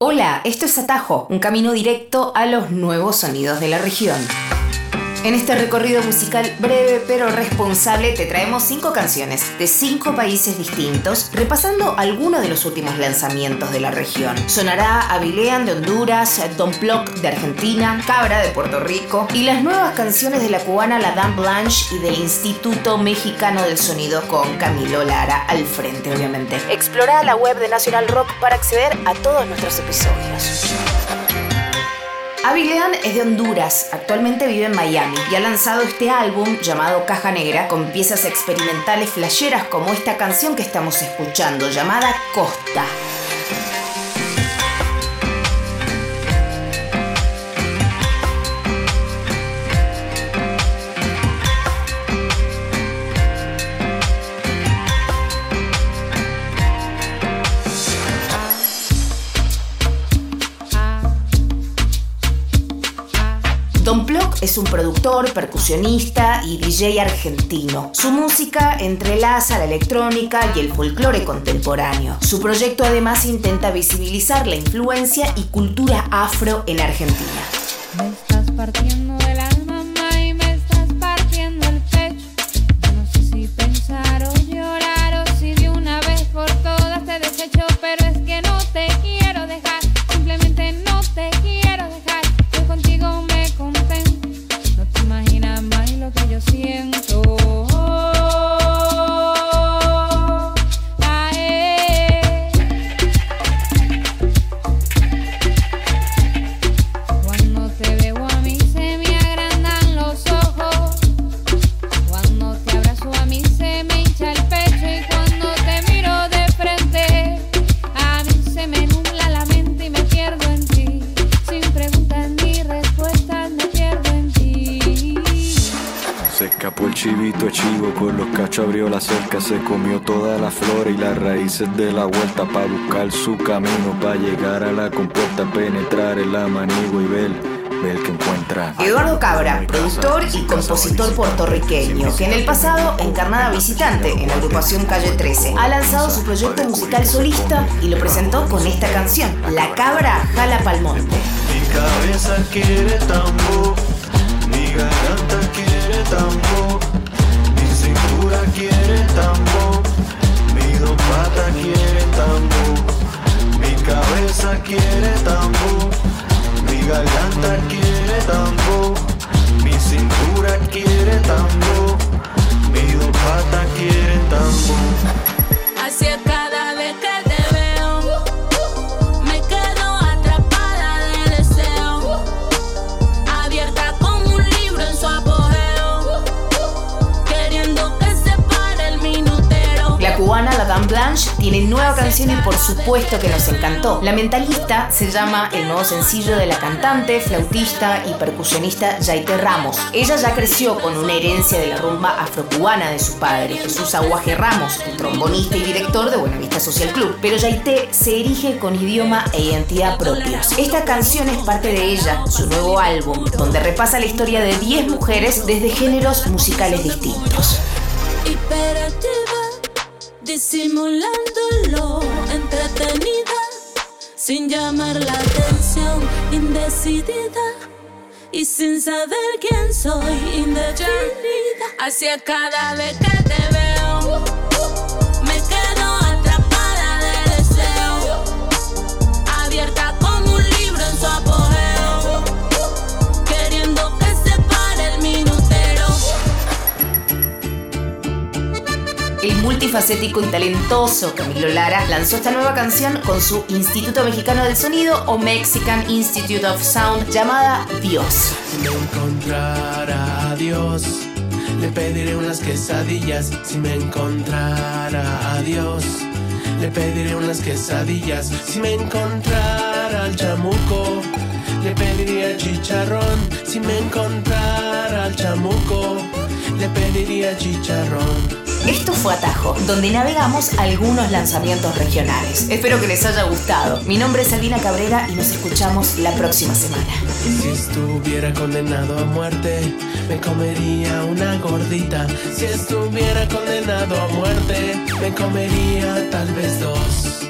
Hola, esto es Atajo, un camino directo a los nuevos sonidos de la región. En este recorrido musical breve pero responsable te traemos cinco canciones de cinco países distintos, repasando algunos de los últimos lanzamientos de la región. Sonará Avilean de Honduras, Don Plock de Argentina, Cabra de Puerto Rico y las nuevas canciones de la cubana La Dame Blanche y del Instituto Mexicano del Sonido con Camilo Lara al frente, obviamente. Explora la web de National Rock para acceder a todos nuestros episodios. Avilean es de Honduras, actualmente vive en Miami y ha lanzado este álbum llamado Caja Negra con piezas experimentales flasheras como esta canción que estamos escuchando llamada Costa. Es un productor, percusionista y DJ argentino. Su música entrelaza la electrónica y el folclore contemporáneo. Su proyecto además intenta visibilizar la influencia y cultura afro en Argentina. Me estás partiendo escapó el chivito chivo, con los cachos abrió la cerca, se comió toda la flora y las raíces de la vuelta para buscar su camino, para llegar a la compuerta, penetrar el amanigo y ver, ver que encuentra. Eduardo Cabra, productor y compositor puertorriqueño, que en el pasado encarnaba visitante en la agrupación Calle 13, ha lanzado su proyecto musical solista y lo presentó con esta canción, La Cabra Jala Palmonte. Mi cabeza quiere tambor, mi garganta quiere tambor, mi cintura quiere tambor, tiene nueva canción y por supuesto que nos encantó. La Mentalista se llama el nuevo sencillo de la cantante, flautista y percusionista Yaite Ramos. Ella ya creció con una herencia de la rumba afrocubana de su padre, Jesús Aguaje Ramos, el trombonista y director de Buenavista Social Club. Pero Yaite se erige con idioma e identidad propios. Esta canción es parte de ella, su nuevo álbum, donde repasa la historia de 10 mujeres desde géneros musicales distintos. Disimulándolo, entretenida, sin llamar la atención, indecidida y sin saber quién soy, indefinida. Hacia cada vez multifacético y talentoso Camilo Lara lanzó esta nueva canción con su Instituto Mexicano del Sonido o Mexican Institute of Sound llamada Dios. Si me encontrara a Dios, le pediré unas quesadillas. Si me encontrara a Dios, le pediré unas quesadillas. Si me encontrara al chamuco, le pediría chicharrón. Si me encontrara al chamuco, le pediría chicharrón. Esto fue Atajo, donde navegamos algunos lanzamientos regionales. Espero que les haya gustado. Mi nombre es Albina Cabrera y nos escuchamos la próxima semana. Si estuviera condenado a muerte, me comería una gordita. Si estuviera condenado a muerte, me comería tal vez dos.